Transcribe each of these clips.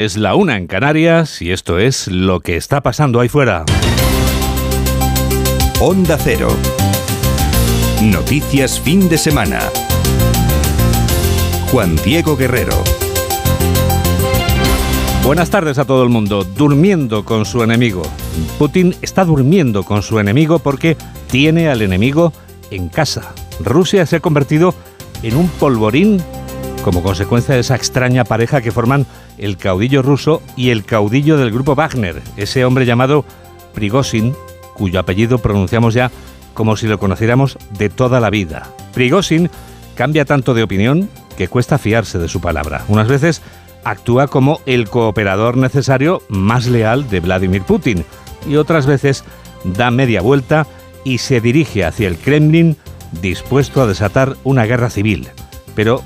Es la una en Canarias y esto es lo que está pasando ahí fuera. Onda Cero. Noticias fin de semana. Juan Diego Guerrero. Buenas tardes a todo el mundo. Durmiendo con su enemigo. Putin está durmiendo con su enemigo porque tiene al enemigo en casa. Rusia se ha convertido en un polvorín como consecuencia de esa extraña pareja que forman el caudillo ruso y el caudillo del grupo Wagner, ese hombre llamado Prigozhin, cuyo apellido pronunciamos ya como si lo conociéramos de toda la vida. Prigozhin cambia tanto de opinión que cuesta fiarse de su palabra. Unas veces actúa como el cooperador necesario más leal de Vladimir Putin y otras veces da media vuelta y se dirige hacia el Kremlin dispuesto a desatar una guerra civil. Pero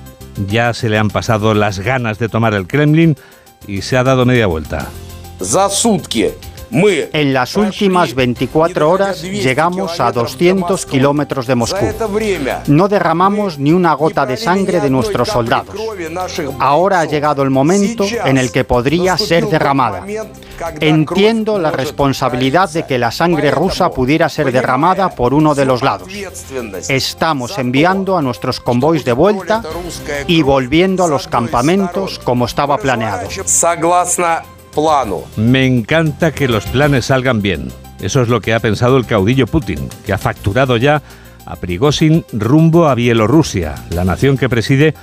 ya se le han pasado las ganas de tomar el Kremlin y se ha dado media vuelta. En las últimas 24 horas llegamos a 200 kilómetros de Moscú. No derramamos ni una gota de sangre de nuestros soldados. Ahora ha llegado el momento en el que podría ser derramada. Entiendo la responsabilidad de que la sangre rusa pudiera ser derramada por uno de los lados. Estamos enviando a nuestros convoys de vuelta y volviendo a los campamentos como estaba planeado. Me encanta que los planes salgan bien. Eso es lo que ha pensado el caudillo Putin, que ha facturado ya a Prigozhin rumbo a Bielorrusia, la nación que preside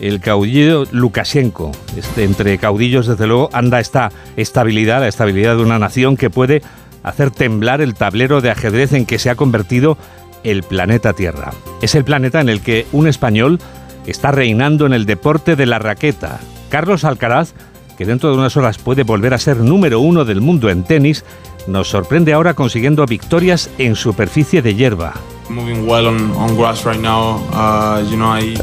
el caudillo Lukashenko. Este, entre caudillos, desde luego, anda esta estabilidad, la estabilidad de una nación que puede hacer temblar el tablero de ajedrez en que se ha convertido el planeta Tierra. Es el planeta en el que un español está reinando en el deporte de la raqueta. Carlos Alcaraz que dentro de unas horas puede volver a ser número uno del mundo en tenis, nos sorprende ahora consiguiendo victorias en superficie de hierba.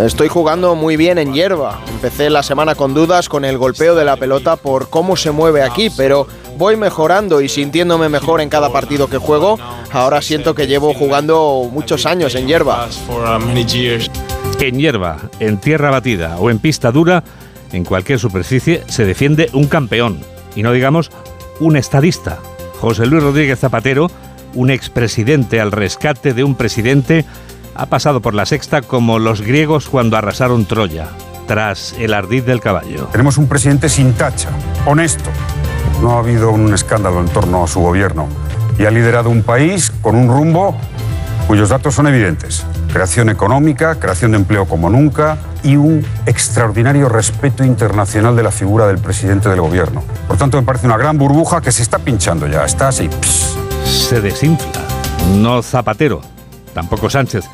Estoy jugando muy bien en hierba. Empecé la semana con dudas con el golpeo de la pelota por cómo se mueve aquí, pero voy mejorando y sintiéndome mejor en cada partido que juego. Ahora siento que llevo jugando muchos años en hierba. En hierba, en tierra batida o en pista dura, en cualquier superficie se defiende un campeón, y no digamos un estadista. José Luis Rodríguez Zapatero, un expresidente al rescate de un presidente, ha pasado por la sexta como los griegos cuando arrasaron Troya, tras el ardid del caballo. Tenemos un presidente sin tacha, honesto. No ha habido un escándalo en torno a su gobierno y ha liderado un país con un rumbo cuyos datos son evidentes. Creación económica, creación de empleo como nunca, y un extraordinario respeto internacional de la figura del presidente del gobierno. Por tanto, me parece una gran burbuja que se está pinchando ya, está así. Se desinfla, no Zapatero, tampoco Sánchez.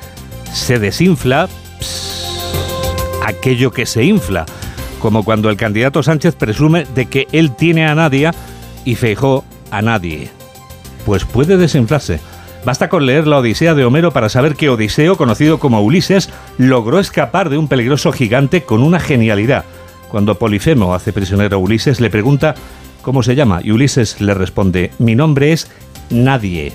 Se desinfla aquello que se infla, como cuando el candidato Sánchez presume de que él tiene a nadie y Feijó a nadie. Pues puede desinflarse Basta con leer la Odisea de Homero para saber que Odiseo, conocido como Ulises, logró escapar de un peligroso gigante con una genialidad. Cuando Polifemo hace prisionero a Ulises, le pregunta cómo se llama y Ulises le responde, mi nombre es Nadie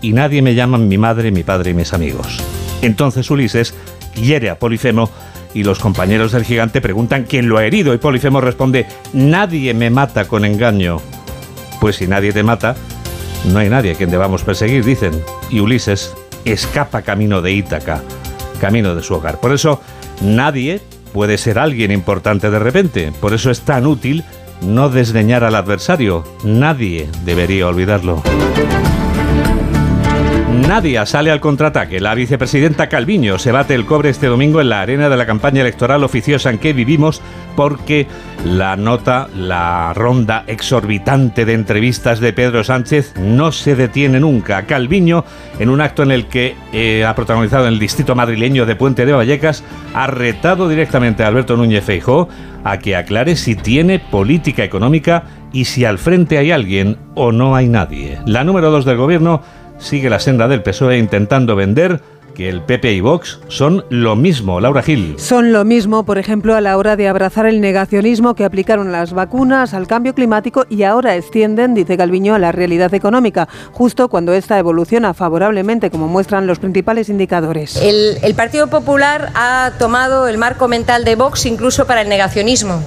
y nadie me llaman mi madre, mi padre y mis amigos. Entonces Ulises hiere a Polifemo y los compañeros del gigante preguntan quién lo ha herido y Polifemo responde, nadie me mata con engaño. Pues si nadie te mata, no hay nadie a quien debamos perseguir, dicen. Y Ulises escapa camino de Ítaca, camino de su hogar. Por eso, nadie puede ser alguien importante de repente. Por eso es tan útil no desdeñar al adversario. Nadie debería olvidarlo. Nadia sale al contraataque. La vicepresidenta Calviño se bate el cobre este domingo en la arena de la campaña electoral oficiosa en que vivimos porque la nota, la ronda exorbitante de entrevistas de Pedro Sánchez no se detiene nunca. Calviño, en un acto en el que eh, ha protagonizado en el distrito madrileño de Puente de Vallecas, ha retado directamente a Alberto Núñez Feijó a que aclare si tiene política económica y si al frente hay alguien o no hay nadie. La número dos del gobierno sigue la senda del PSOE intentando vender que el PP y Vox son lo mismo, Laura Gil. Son lo mismo, por ejemplo, a la hora de abrazar el negacionismo que aplicaron las vacunas al cambio climático y ahora extienden, dice Calviño, a la realidad económica, justo cuando esta evoluciona favorablemente, como muestran los principales indicadores. El, el Partido Popular ha tomado el marco mental de Vox incluso para el negacionismo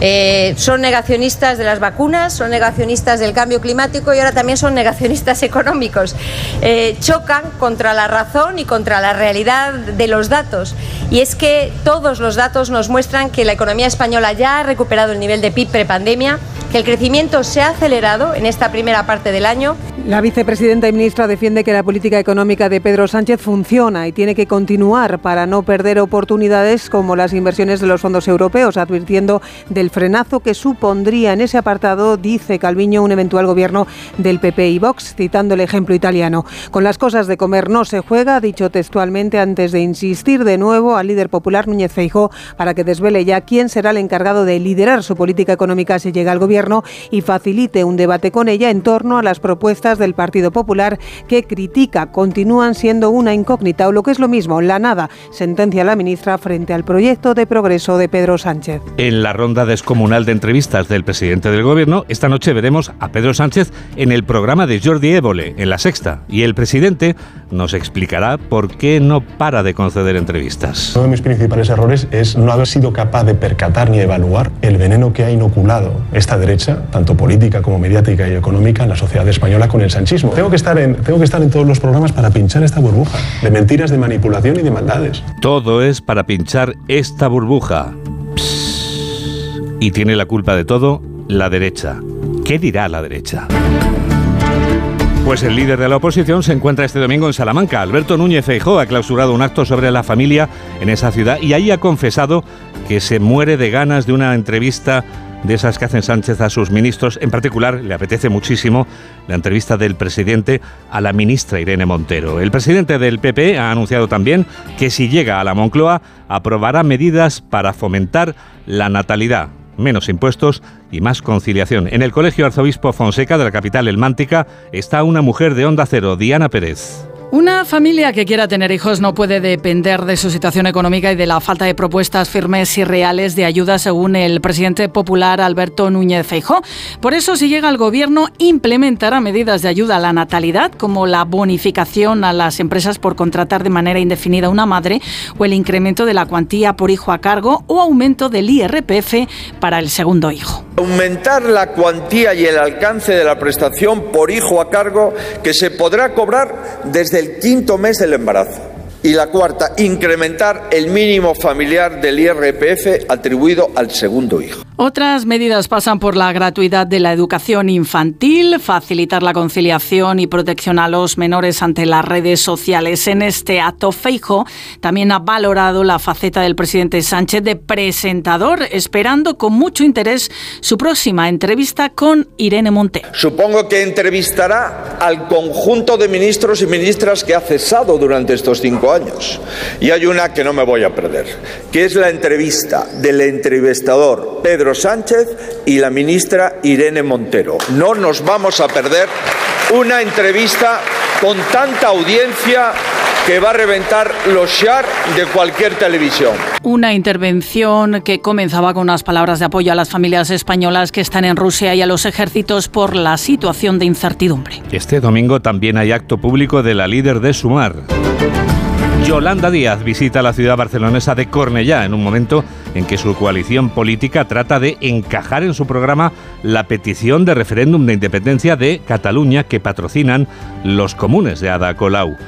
Eh, son negacionistas de las vacunas, son negacionistas del cambio climático y ahora también son negacionistas económicos. Eh, chocan contra la razón y contra la realidad de los datos. Y es que todos los datos nos muestran que la economía española ya ha recuperado el nivel de PIB prepandemia, que el crecimiento se ha acelerado en esta primera parte del año. La vicepresidenta y ministra defiende que la política económica de Pedro Sánchez funciona y tiene que continuar para no perder oportunidades como las inversiones de los fondos europeos, advirtiendo del frenazo que supondría en ese apartado, dice Calviño, un eventual gobierno del PP y Vox, citando el ejemplo italiano. Con las cosas de comer no se juega, dicho textualmente antes de insistir de nuevo al líder popular Núñez Feijó para que desvele ya quién será el encargado de liderar su política económica si llega al gobierno y facilite un debate con ella en torno a las propuestas del Partido Popular que critica continúan siendo una incógnita o lo que es lo mismo, la nada, sentencia la ministra frente al proyecto de progreso de Pedro Sánchez. En la ronda descomunal de entrevistas del presidente del gobierno, esta noche veremos a Pedro Sánchez en el programa de Jordi Évole, en La Sexta, y el presidente nos explicará por qué no para de conceder entrevistas. Uno de mis principales errores es no haber sido capaz de percatar ni evaluar el veneno que ha inoculado esta derecha, tanto política como mediática y económica, en la sociedad española con el sanchismo. Tengo que estar en, tengo que estar en todos los programas para pinchar esta burbuja de mentiras, de manipulación y de maldades. Todo es para pinchar esta burbuja. Y tiene la culpa de todo la derecha. ¿Qué dirá la derecha? Pues el líder de la oposición se encuentra este domingo en Salamanca. Alberto Núñez Feijóo ha clausurado un acto sobre la familia en esa ciudad y ahí ha confesado que se muere de ganas de una entrevista de esas que hacen Sánchez a sus ministros. En particular, le apetece muchísimo la entrevista del presidente a la ministra Irene Montero. El presidente del PP ha anunciado también que si llega a la Moncloa aprobará medidas para fomentar la natalidad menos impuestos y más conciliación. En el Colegio Arzobispo Fonseca de la capital elmántica está una mujer de Onda Cero, Diana Pérez. Una familia que quiera tener hijos no puede depender de su situación económica y de la falta de propuestas firmes y reales de ayuda, según el presidente popular Alberto Núñez Feijó. Por eso, si llega al gobierno, implementará medidas de ayuda a la natalidad, como la bonificación a las empresas por contratar de manera indefinida una madre, o el incremento de la cuantía por hijo a cargo, o aumento del IRPF para el segundo hijo. Aumentar la cuantía y el alcance de la prestación por hijo a cargo que se podrá cobrar desde el quinto mes del embarazo. Y la cuarta, incrementar el mínimo familiar del IRPF atribuido al segundo hijo. Otras medidas pasan por la gratuidad de la educación infantil, facilitar la conciliación y protección a los menores ante las redes sociales. En este acto, Feijo también ha valorado la faceta del presidente Sánchez de presentador, esperando con mucho interés su próxima entrevista con Irene Montero. Supongo que entrevistará al conjunto de ministros y ministras que ha cesado durante estos cinco años. Y hay una que no me voy a perder, que es la entrevista del entrevistador Pedro Sánchez y la ministra Irene Montero. No nos vamos a perder una entrevista con tanta audiencia que va a reventar los share de cualquier televisión. Una intervención que comenzaba con unas palabras de apoyo a las familias españolas que están en Rusia y a los ejércitos por la situación de incertidumbre. Este domingo también hay acto público de la líder de Sumar. Yolanda Díaz visita la ciudad barcelonesa de Cornellá en un momento en que su coalición política trata de encajar en su programa la petición de referéndum de independencia de Cataluña que patrocinan los comunes de Ada Colau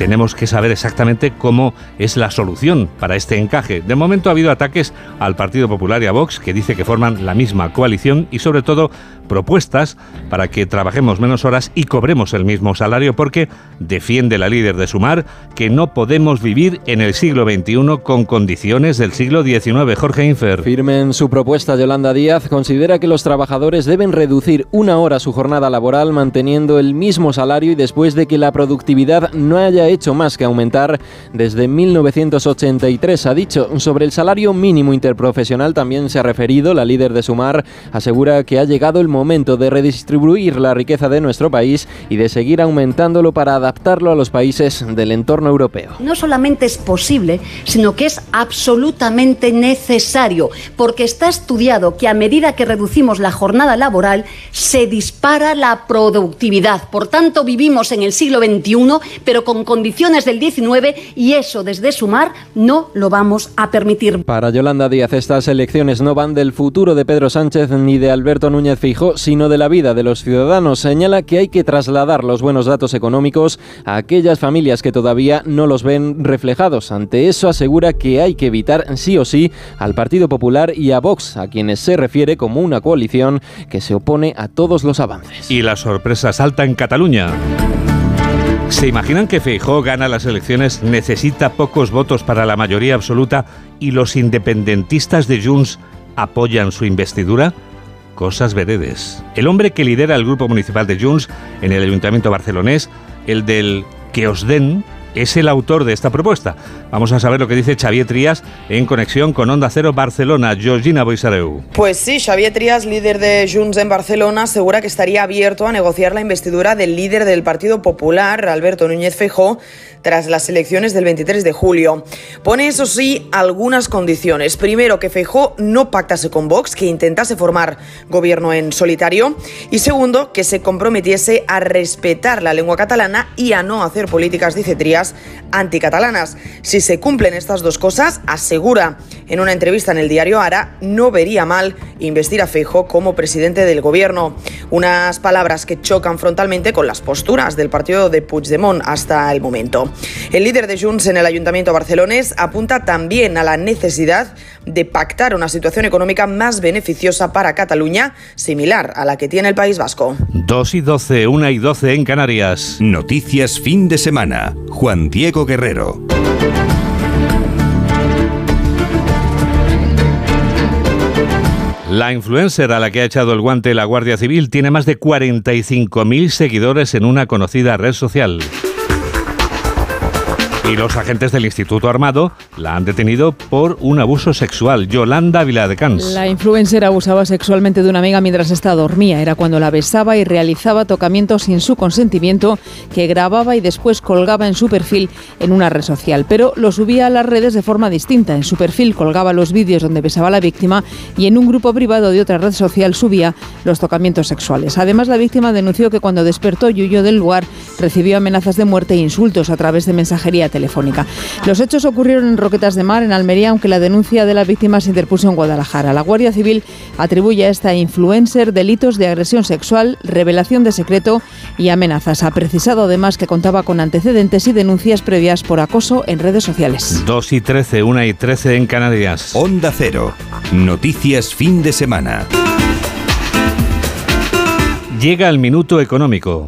tenemos que saber exactamente cómo es la solución para este encaje. De momento ha habido ataques al Partido Popular y a Vox, que dice que forman la misma coalición y sobre todo propuestas para que trabajemos menos horas y cobremos el mismo salario porque defiende la líder de Sumar que no podemos vivir en el siglo XXI con condiciones del siglo XIX. Jorge Infer. Firmen su propuesta Yolanda Díaz considera que los trabajadores deben reducir una hora su jornada laboral manteniendo el mismo salario y después de que la productividad no haya hecho más que aumentar desde 1983. Ha dicho sobre el salario mínimo interprofesional también se ha referido. La líder de Sumar asegura que ha llegado el momento de redistribuir la riqueza de nuestro país y de seguir aumentándolo para adaptarlo a los países del entorno europeo. No solamente es posible, sino que es absolutamente necesario, porque está estudiado que a medida que reducimos la jornada laboral, se dispara la productividad. Por tanto, vivimos en el siglo XXI, pero con condiciones condiciones del 19 y eso desde Sumar no lo vamos a permitir. Para Yolanda Díaz, estas elecciones no van del futuro de Pedro Sánchez ni de Alberto Núñez Fijó, sino de la vida de los ciudadanos. Señala que hay que trasladar los buenos datos económicos a aquellas familias que todavía no los ven reflejados. Ante eso asegura que hay que evitar sí o sí al Partido Popular y a Vox, a quienes se refiere como una coalición que se opone a todos los avances. Y la sorpresa salta en Cataluña. ¿Se imaginan que Feijó gana las elecciones, necesita pocos votos para la mayoría absoluta y los independentistas de Junts apoyan su investidura? Cosas veredes. El hombre que lidera el grupo municipal de Junts en el ayuntamiento barcelonés, el del que os den, es el autor de esta propuesta. Vamos a saber lo que dice Xavier Trías en conexión con Onda Cero Barcelona. Georgina Boisareu. Pues sí, Xavier Trías, líder de Junts en Barcelona, asegura que estaría abierto a negociar la investidura del líder del Partido Popular, Alberto Núñez Feijó, tras las elecciones del 23 de julio. Pone, eso sí, algunas condiciones. Primero, que Feijó no pactase con Vox, que intentase formar gobierno en solitario. Y segundo, que se comprometiese a respetar la lengua catalana y a no hacer políticas, dice Trías, anticatalanas. Si se cumplen estas dos cosas, asegura en una entrevista en el diario Ara, no vería mal investir a Feijó como presidente del gobierno. Unas palabras que chocan frontalmente con las posturas del partido de Puigdemont hasta el momento. El líder de Junts en el Ayuntamiento barcelonés apunta también a la necesidad de pactar una situación económica más beneficiosa para Cataluña, similar a la que tiene el País Vasco. 2 y 12, 1 y 12 en Canarias. Noticias fin de semana. Juan Diego Guerrero. La influencer a la que ha echado el guante la Guardia Civil tiene más de 45.000 seguidores en una conocida red social. Y los agentes del Instituto Armado la han detenido por un abuso sexual. Yolanda Viladecans. La influencer abusaba sexualmente de una amiga mientras esta dormía. Era cuando la besaba y realizaba tocamientos sin su consentimiento, que grababa y después colgaba en su perfil en una red social. Pero lo subía a las redes de forma distinta. En su perfil colgaba los vídeos donde besaba a la víctima y en un grupo privado de otra red social subía los tocamientos sexuales. Además, la víctima denunció que cuando despertó y huyó del lugar recibió amenazas de muerte e insultos a través de mensajería telefónica. Los hechos ocurrieron en Roquetas de Mar, en Almería, aunque la denuncia de la víctima se interpuso en Guadalajara. La Guardia Civil atribuye a esta influencer delitos de agresión sexual, revelación de secreto y amenazas. Ha precisado además que contaba con antecedentes y denuncias previas por acoso en redes sociales. 2 y 13, 1 y 13 en Canarias. Onda Cero. Noticias fin de semana. Llega el minuto económico.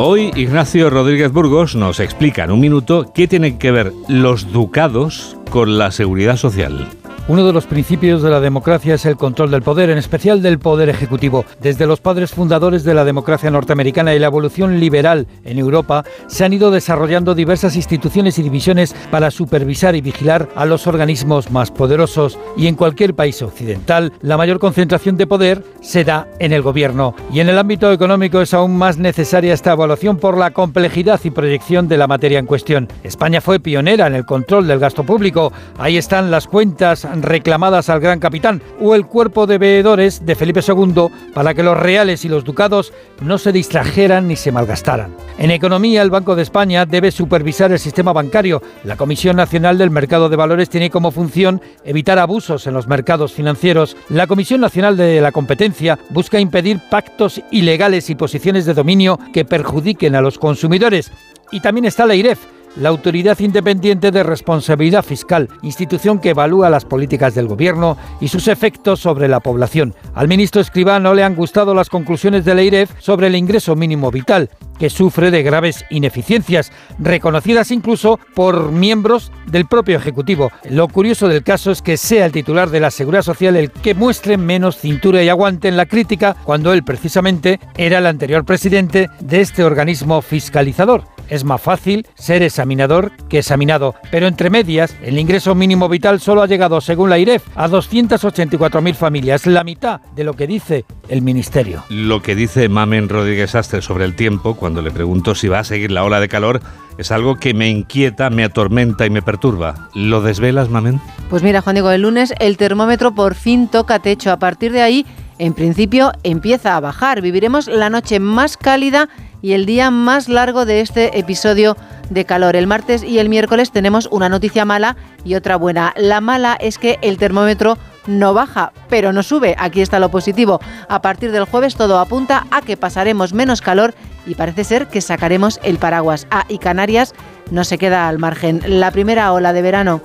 Hoy Ignacio Rodríguez Burgos nos explica en un minuto qué tienen que ver los ducados con la seguridad social. Uno de los principios de la democracia es el control del poder, en especial del poder ejecutivo. Desde los padres fundadores de la democracia norteamericana y la evolución liberal en Europa, se han ido desarrollando diversas instituciones y divisiones para supervisar y vigilar a los organismos más poderosos. Y en cualquier país occidental, la mayor concentración de poder se da en el gobierno. Y en el ámbito económico es aún más necesaria esta evaluación por la complejidad y proyección de la materia en cuestión. España fue pionera en el control del gasto público. Ahí están las cuentas reclamadas al gran capitán o el cuerpo de veedores de Felipe II para que los reales y los ducados no se distrajeran ni se malgastaran. En economía, el Banco de España debe supervisar el sistema bancario. La Comisión Nacional del Mercado de Valores tiene como función evitar abusos en los mercados financieros. La Comisión Nacional de la Competencia busca impedir pactos ilegales y posiciones de dominio que perjudiquen a los consumidores. Y también está la IREF la Autoridad Independiente de Responsabilidad Fiscal, institución que evalúa las políticas del Gobierno y sus efectos sobre la población. Al ministro Escribá no le han gustado las conclusiones de la IREF sobre el ingreso mínimo vital, que sufre de graves ineficiencias, reconocidas incluso por miembros del propio Ejecutivo. Lo curioso del caso es que sea el titular de la Seguridad Social el que muestre menos cintura y aguante en la crítica cuando él precisamente era el anterior presidente de este organismo fiscalizador. Es más fácil ser examinador que examinado, pero entre medias, el ingreso mínimo vital solo ha llegado, según la IREF, a 284.000 familias, la mitad de lo que dice el Ministerio. Lo que dice Mamen Rodríguez Astre sobre el tiempo, le pregunto si va a seguir la ola de calor, es algo que me inquieta, me atormenta y me perturba. ¿Lo desvelas, Mamen? Pues mira, Juan Diego, el lunes el termómetro por fin toca techo. A partir de ahí en principio empieza a bajar. Viviremos la noche más cálida y el día más largo de este episodio de calor. El martes y el miércoles tenemos una noticia mala y otra buena. La mala es que el termómetro no baja, pero no sube. Aquí está lo positivo. A partir del jueves todo apunta a que pasaremos menos calor y parece ser que sacaremos el paraguas. Ah, y Canarias no se queda al margen. La primera ola de verano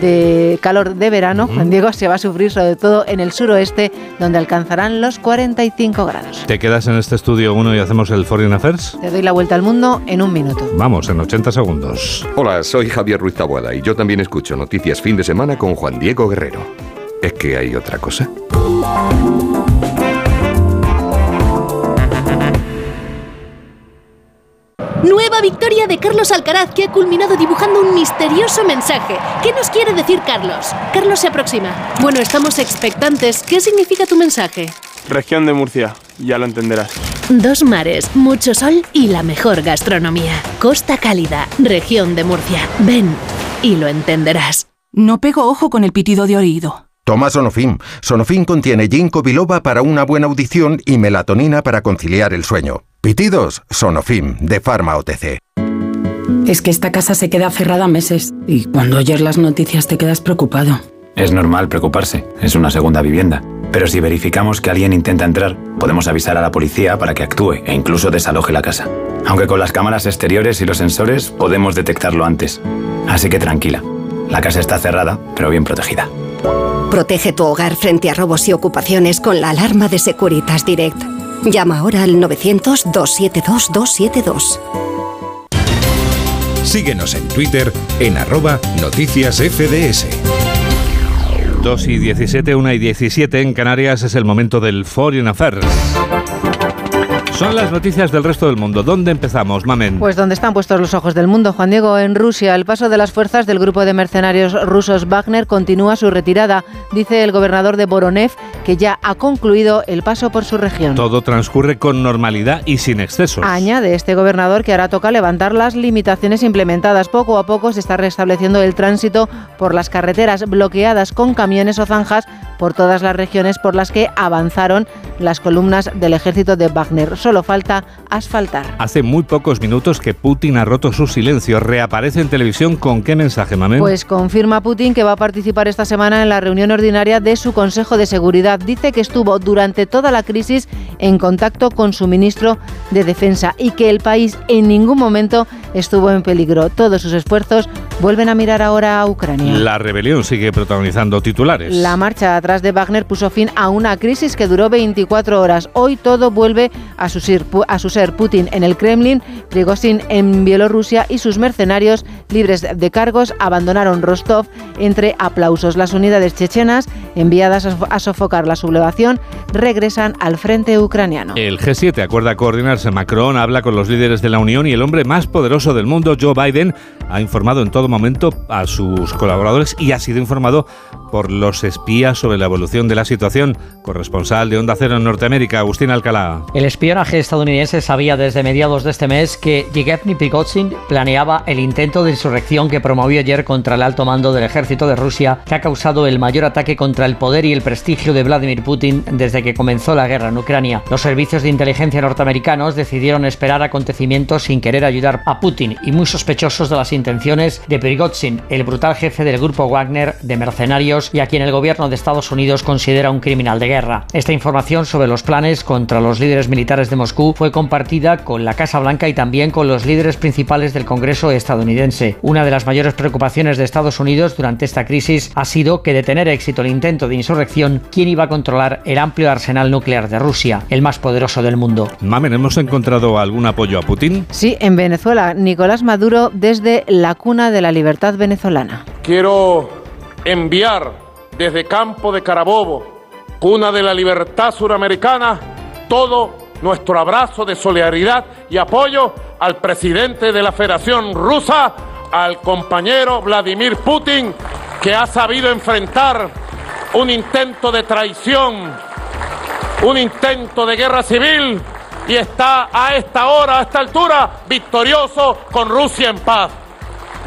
de calor de verano, Juan Diego, se va a sufrir sobre todo en el suroeste, donde alcanzarán los 45 grados. ¿Te quedas en este estudio uno y hacemos el Foreign Affairs? Te doy la vuelta al mundo en un minuto. Vamos, en 80 segundos. Hola, soy Javier Ruiz Tabuada y yo también escucho Noticias Fin de Semana con Juan Diego Guerrero. ¿Es que hay otra cosa? Nueva victoria de Carlos Alcaraz que ha culminado dibujando un misterioso mensaje. ¿Qué nos quiere decir Carlos? Carlos se aproxima. Bueno, estamos expectantes. ¿Qué significa tu mensaje? Región de Murcia, ya lo entenderás. Dos mares, mucho sol y la mejor gastronomía. Costa Cálida, región de Murcia. Ven y lo entenderás. No pego ojo con el pitido de oído. Toma Sonofim. Sonofim contiene ginkgo biloba para una buena audición y melatonina para conciliar el sueño. Pitidos, Sonofim, de Pharma OTC. Es que esta casa se queda cerrada meses y cuando oyes las noticias te quedas preocupado. Es normal preocuparse, es una segunda vivienda. Pero si verificamos que alguien intenta entrar, podemos avisar a la policía para que actúe e incluso desaloje la casa. Aunque con las cámaras exteriores y los sensores podemos detectarlo antes. Así que tranquila, la casa está cerrada, pero bien protegida. Protege tu hogar frente a robos y ocupaciones con la alarma de Securitas Direct. Llama ahora al 900-272-272. Síguenos en Twitter en arroba noticias FDS. 2 y 17, 1 y 17 en Canarias es el momento del Foreign Affairs. Son las noticias del resto del mundo. ¿Dónde empezamos, Mamen? Pues donde están puestos los ojos del mundo, Juan Diego, en Rusia. El paso de las fuerzas del grupo de mercenarios rusos Wagner continúa su retirada. Dice el gobernador de Voronev que ya ha concluido el paso por su región. Todo transcurre con normalidad y sin excesos. Añade este gobernador que ahora toca levantar las limitaciones implementadas. Poco a poco se está restableciendo el tránsito por las carreteras bloqueadas con camiones o zanjas por todas las regiones por las que avanzaron las columnas del ejército de Wagner. Solo falta asfaltar. Hace muy pocos minutos que Putin ha roto su silencio. Reaparece en televisión con qué mensaje, Mamen? Pues confirma Putin que va a participar esta semana en la reunión ordinaria de su Consejo de Seguridad. Dice que estuvo durante toda la crisis en contacto con su ministro de Defensa y que el país en ningún momento estuvo en peligro. Todos sus esfuerzos vuelven a mirar ahora a Ucrania. La rebelión sigue protagonizando titulares. La marcha atrás de Wagner puso fin a una crisis que duró 24 horas. Hoy todo vuelve a su, ser, a su ser Putin en el Kremlin, Prigozhin en Bielorrusia y sus mercenarios libres de cargos abandonaron Rostov entre aplausos. Las unidades chechenas enviadas a sofocar la sublevación regresan al frente ucraniano. El G7 acuerda coordinarse. Macron habla con los líderes de la Unión y el hombre más poderoso del mundo, Joe Biden, ha informado en todo momento a sus colaboradores y ha sido informado por los espías sobre la evolución de la situación. Corresponsal de Onda Cero en Norteamérica, Agustín Alcalá. El espionaje estadounidense sabía desde mediados de este mes que Yevgeny Prigozhin planeaba el intento de insurrección que promovió ayer contra el alto mando del ejército de Rusia, que ha causado el mayor ataque contra el poder y el prestigio de Vladimir Putin desde que comenzó la guerra en Ucrania. Los servicios de inteligencia norteamericanos decidieron esperar acontecimientos sin querer ayudar a Putin y muy sospechosos de las intenciones de Prigozhin, el brutal jefe del grupo Wagner de mercenarios y a quien el gobierno de Estados Unidos considera un criminal de guerra. Esta información sobre los planes contra los líderes militares de Moscú fue compartida con la Casa Blanca y también con los líderes principales del Congreso estadounidense. Una de las mayores preocupaciones de Estados Unidos durante esta crisis ha sido que de tener éxito el intento de insurrección, ¿quién iba a controlar el amplio arsenal nuclear de Rusia, el más poderoso del mundo? Mamen, ¿hemos encontrado algún apoyo a Putin? Sí, en Venezuela. Nicolás Maduro desde la cuna de la libertad venezolana. Quiero enviar desde Campo de Carabobo, cuna de la libertad suramericana, todo nuestro abrazo de solidaridad y apoyo al presidente de la Federación Rusa, al compañero Vladimir Putin, que ha sabido enfrentar un intento de traición, un intento de guerra civil y está a esta hora, a esta altura, victorioso con Rusia en paz.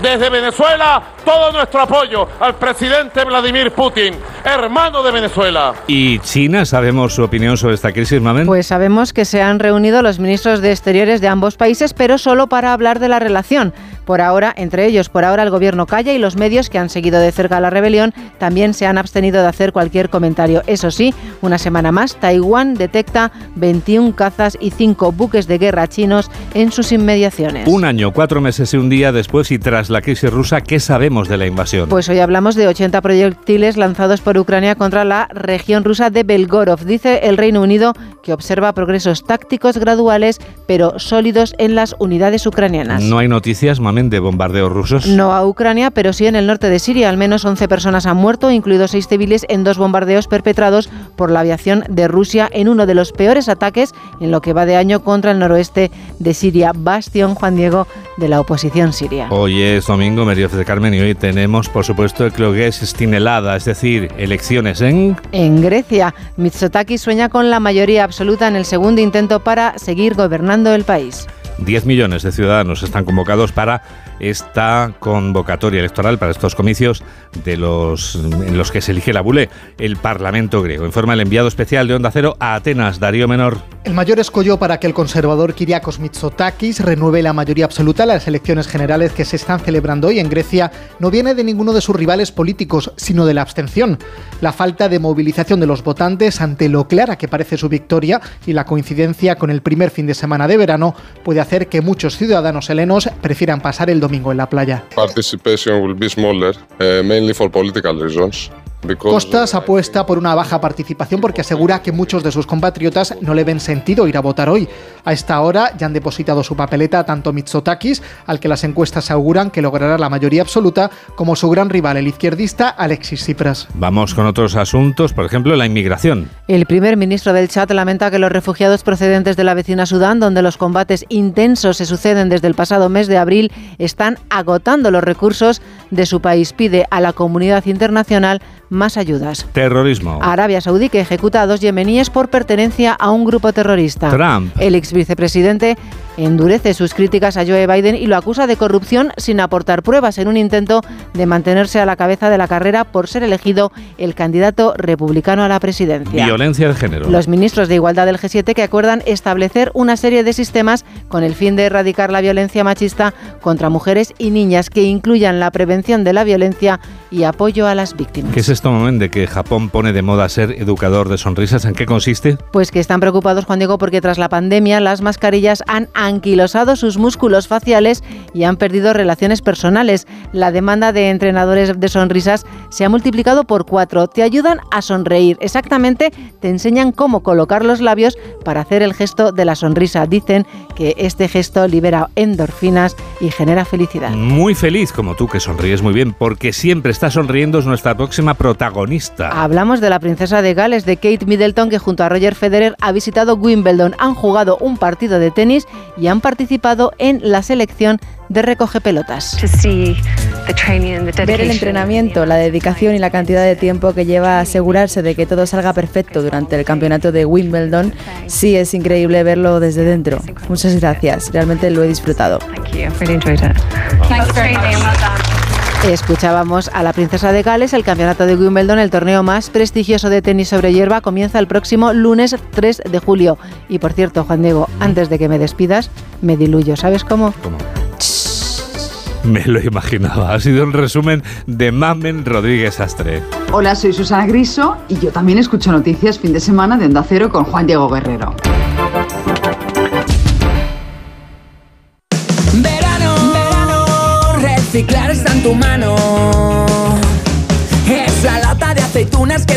Desde Venezuela, todo nuestro apoyo al presidente Vladimir Putin, hermano de Venezuela. ¿Y China? ¿Sabemos su opinión sobre esta crisis, Mamen? Pues sabemos que se han reunido los ministros de Exteriores de ambos países, pero solo para hablar de la relación. Por ahora, entre ellos, por ahora el gobierno calla y los medios que han seguido de cerca la rebelión también se han abstenido de hacer cualquier comentario. Eso sí, una semana más, Taiwán detecta 21 cazas y 5 buques de guerra chinos en sus inmediaciones. Un año, cuatro meses y un día después y tras la crisis rusa, ¿qué sabemos de la invasión? Pues hoy hablamos de 80 proyectiles lanzados por Ucrania contra la región rusa de Belgorod. Dice el Reino Unido que observa progresos tácticos graduales, pero sólidos en las unidades ucranianas. No hay noticias, De bombardeos rusos. No a Ucrania, pero sí en el norte de Siria. Al menos 11 personas han muerto, incluidos 6 civiles, en dos bombardeos perpetrados por la aviación de Rusia en uno de los peores ataques en lo que va de año contra el noroeste de Siria. Bastión Juan Diego de la oposición siria. Hoy es domingo, María de Carmen, y hoy tenemos, por supuesto, el Clogués Stinelada, es decir, elecciones en... En Grecia, Mitsotakis sueña con la mayoría absoluta en el segundo intento para seguir gobernando el país. 10 millones de ciudadanos están convocados para esta convocatoria electoral, para estos comicios de los, en los que se elige la bule, el Parlamento griego. Informa el enviado especial de Onda Cero a Atenas, Darío Menor. El mayor escollo para que el conservador Kyriakos Mitsotakis renueve la mayoría absoluta en las elecciones generales que se están celebrando hoy en Grecia no viene de ninguno de sus rivales políticos, sino de la abstención. La falta de movilización de los votantes ante lo clara que parece su victoria y la coincidencia con el primer fin de semana de verano puede hacer que muchos ciudadanos helenos prefieran pasar el domingo en la playa. Participation will be smaller, uh, mainly for political reasons. Costas apuesta por una baja participación porque asegura que muchos de sus compatriotas no le ven sentido ir a votar hoy. A esta hora ya han depositado su papeleta tanto Mitsotakis, al que las encuestas auguran que logrará la mayoría absoluta, como su gran rival, el izquierdista Alexis Tsipras. Vamos con otros asuntos, por ejemplo, la inmigración. El primer ministro del Chad lamenta que los refugiados procedentes de la vecina Sudán, donde los combates intensos se suceden desde el pasado mes de abril, están agotando los recursos de su país. Pide a la comunidad internacional más ayudas. Terrorismo. Arabia Saudí que ejecuta a dos yemeníes por pertenencia a un grupo terrorista. Trump. El ex vicepresidente endurece sus críticas a Joe Biden y lo acusa de corrupción sin aportar pruebas en un intento de mantenerse a la cabeza de la carrera por ser elegido el candidato republicano a la presidencia. Violencia de género. Los ministros de Igualdad del G7 que acuerdan establecer una serie de sistemas con el fin de erradicar la violencia machista contra mujeres y niñas que incluyan la prevención de la violencia y apoyo a las víctimas. ¿Qué es esto momento de que Japón pone de moda ser educador de sonrisas? ¿En qué consiste? Pues que están preocupados, Juan Diego, porque tras la pandemia las mascarillas han anquilosado sus músculos faciales y han perdido relaciones personales. La demanda de entrenadores de sonrisas se ha multiplicado por cuatro. Te ayudan a sonreír. Exactamente, te enseñan cómo colocar los labios para hacer el gesto de la sonrisa. Dicen que este gesto libera endorfinas y genera felicidad. Muy feliz, como tú, que sonríes muy bien, porque siempre está sonriendo es nuestra próxima protagonista. Hablamos de la princesa de Gales, de Kate Middleton, que junto a Roger Federer ha visitado Wimbledon. Han jugado un partido de tenis y han participado en la selección de recoge pelotas. Ver el entrenamiento, la dedicación y la cantidad de tiempo que lleva a asegurarse de que todo salga perfecto durante el campeonato de Wimbledon, sí es increíble verlo desde dentro. Muchas gracias, realmente lo he disfrutado. Escuchábamos a la princesa de Gales, el campeonato de Wimbledon, el torneo más prestigioso de tenis sobre hierba, comienza el próximo lunes 3 de julio. Y por cierto, Juan Diego, antes de que me despidas, me diluyo. ¿Sabes cómo? ¿Cómo? Me lo imaginaba. Ha sido un resumen de Mamen Rodríguez Astre. Hola, soy Susana Griso y yo también escucho noticias fin de semana de Onda Cero con Juan Diego Guerrero.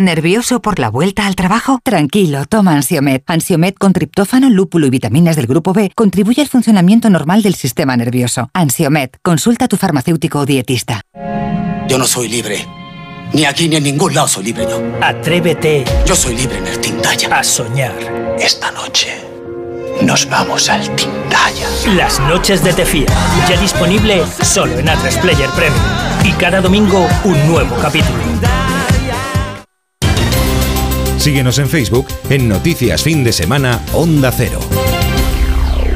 ¿Nervioso por la vuelta al trabajo? Tranquilo, toma Ansiomed. Ansiomed con triptófano, lúpulo y vitaminas del grupo B contribuye al funcionamiento normal del sistema nervioso. Ansiomed, consulta a tu farmacéutico o dietista. Yo no soy libre. Ni aquí ni en ningún lado soy libre yo. Atrévete. Yo soy libre en el Tintaya. A soñar. Esta noche nos vamos al Tintaya. Las noches de Tefía. Ya disponible solo en A3 Player Premium. Y cada domingo un nuevo capítulo. Síguenos en Facebook en Noticias Fin de Semana Onda Cero.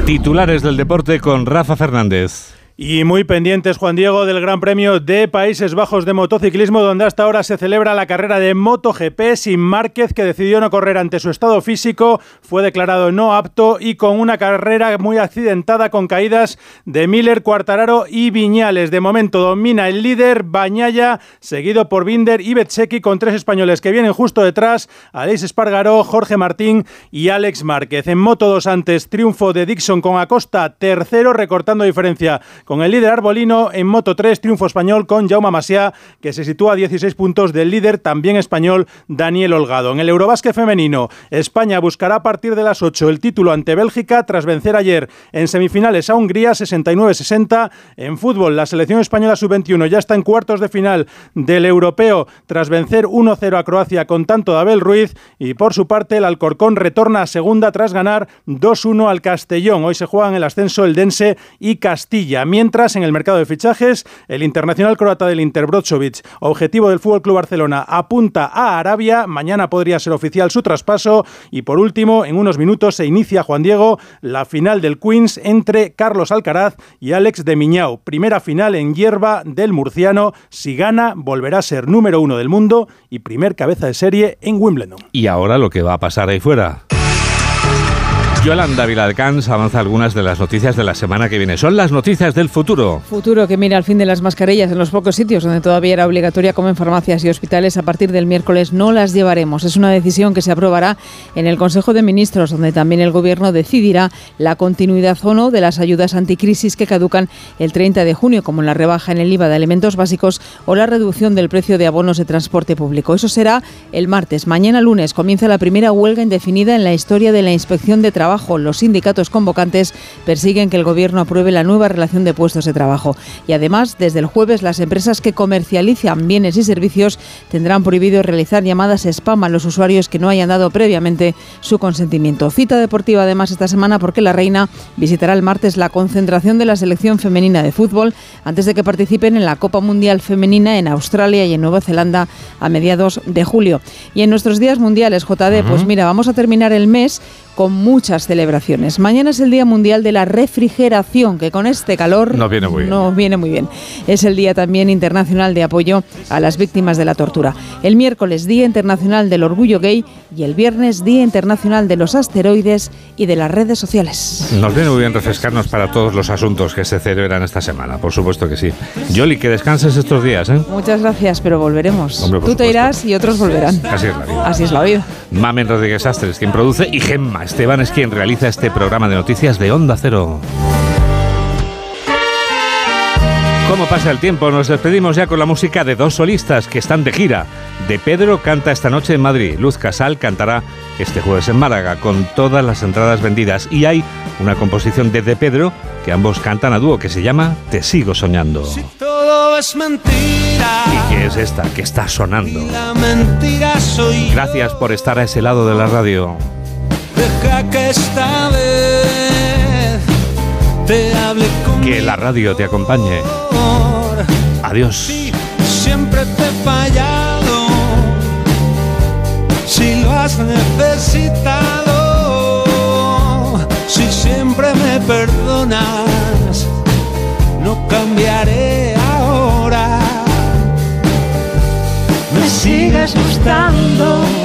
Titulares del deporte con Rafa Fernández. Y muy pendientes, Juan Diego, del Gran Premio de Países Bajos de Motociclismo, donde hasta ahora se celebra la carrera de MotoGP sin Márquez, que decidió no correr ante su estado físico, fue declarado no apto y con una carrera muy accidentada con caídas de Miller, Cuartararo y Viñales. De momento domina el líder Bañaya, seguido por Binder y Betseki, con tres españoles que vienen justo detrás, Aleix Espargaró, Jorge Martín y Alex Márquez. En Moto 2 antes, triunfo de Dixon con Acosta, tercero, recortando diferencia con el líder arbolino en Moto 3, triunfo español con Jaume Masia, que se sitúa a 16 puntos del líder también español Daniel Holgado. En el Eurobásquet femenino, España buscará a partir de las 8 el título ante Bélgica tras vencer ayer en semifinales a Hungría 69-60. En fútbol, la selección española sub-21 ya está en cuartos de final del europeo tras vencer 1-0 a Croacia con tanto de Abel Ruiz y por su parte el Alcorcón retorna a segunda tras ganar 2-1 al Castellón. Hoy se juegan el ascenso el Dense y Castilla. Mientras, en el mercado de fichajes, el internacional croata del Inter Brozovic, objetivo del Fútbol Club Barcelona, apunta a Arabia. Mañana podría ser oficial su traspaso. Y por último, en unos minutos se inicia, Juan Diego, la final del Queens entre Carlos Alcaraz y Alex de Miñao. Primera final en hierba del murciano. Si gana, volverá a ser número uno del mundo y primer cabeza de serie en Wimbledon. Y ahora lo que va a pasar ahí fuera. Yolanda Viladcans avanza algunas de las noticias de la semana que viene. Son las noticias del futuro. Futuro que mira al fin de las mascarillas en los pocos sitios donde todavía era obligatoria, como en farmacias y hospitales. A partir del miércoles no las llevaremos. Es una decisión que se aprobará en el Consejo de Ministros, donde también el Gobierno decidirá la continuidad o no de las ayudas anticrisis que caducan el 30 de junio, como la rebaja en el IVA de alimentos básicos o la reducción del precio de abonos de transporte público. Eso será el martes. Mañana lunes comienza la primera huelga indefinida en la historia de la Inspección de Trabajo los sindicatos convocantes persiguen que el Gobierno apruebe la nueva relación de puestos de trabajo. Y además, desde el jueves, las empresas que comercializan bienes y servicios tendrán prohibido realizar llamadas spam a los usuarios que no hayan dado previamente su consentimiento. Cita deportiva además esta semana porque la Reina visitará el martes la concentración de la selección femenina de fútbol antes de que participen en la Copa Mundial Femenina en Australia y en Nueva Zelanda a mediados de julio. Y en nuestros días mundiales, JD, pues mira, vamos a terminar el mes con muchas celebraciones. Mañana es el Día Mundial de la Refrigeración, que con este calor no viene muy bien. Viene muy bien. Es el Día también internacional de apoyo a las víctimas de la tortura. El miércoles Día Internacional del Orgullo Gay y el viernes Día Internacional de los Asteroides y de las redes sociales. Nos viene muy bien refrescarnos para todos los asuntos que se celebran esta semana, por supuesto que sí. Yoli, que descanses estos días. ¿eh? Muchas gracias, pero volveremos. Tú supuesto. te irás y otros volverán. Así es la vida. Así es la vida. Mamen Rodríguez Astres, quien produce, y Gemma Esteban es quien realiza este programa de noticias de Onda Cero. ¿Cómo pasa el tiempo? Nos despedimos ya con la música de dos solistas que están de gira. De Pedro canta esta noche en Madrid. Luz Casal cantará este jueves en Málaga con todas las entradas vendidas. Y hay una composición de De Pedro que ambos cantan a dúo que se llama Te sigo soñando. Todo es mentira. ¿Y qué es esta que está sonando? La mentira soy. Gracias por estar a ese lado de la radio. Deja que esta vez te hable con Que la radio te acompañe. Adiós. Siempre te he fallado. Si lo has necesitado. Si siempre me perdonas. No cambiaré ahora. Me sigues gustando.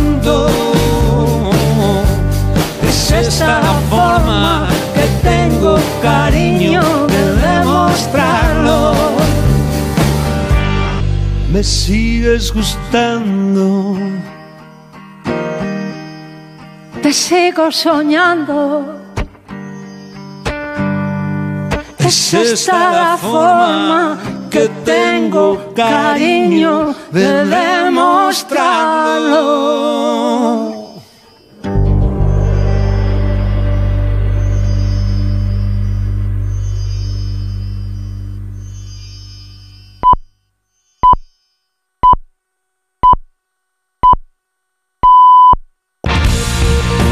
Me sigues gustando. Te sigo soñando. Es esta la forma que tengo cariño de demostrarlo.